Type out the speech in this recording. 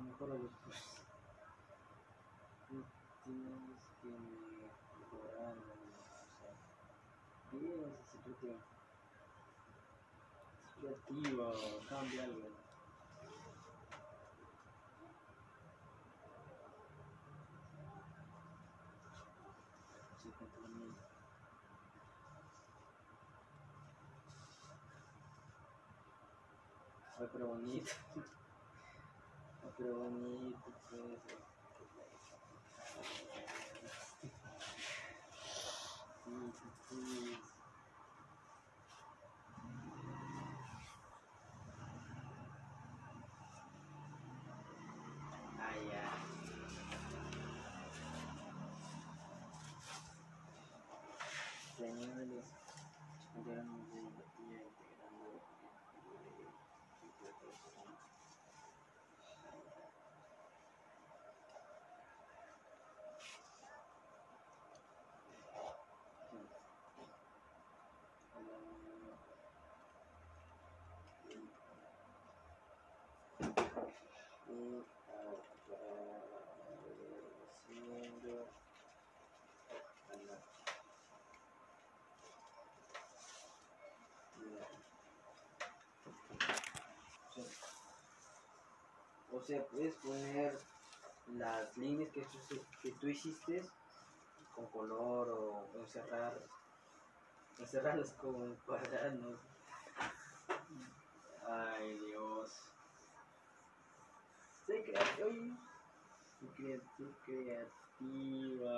mejor a los pues. Tienes que mejorar, o sea, ese creativo. Es creativo, cambia algo. Ay, pero bonito. Ay, pero apareciendo O sea, puedes poner las líneas que tú, que hiciste con color o encerrar, encerrarlas con cuadernos. Ay, Dios. Soy creativa. Soy creativa.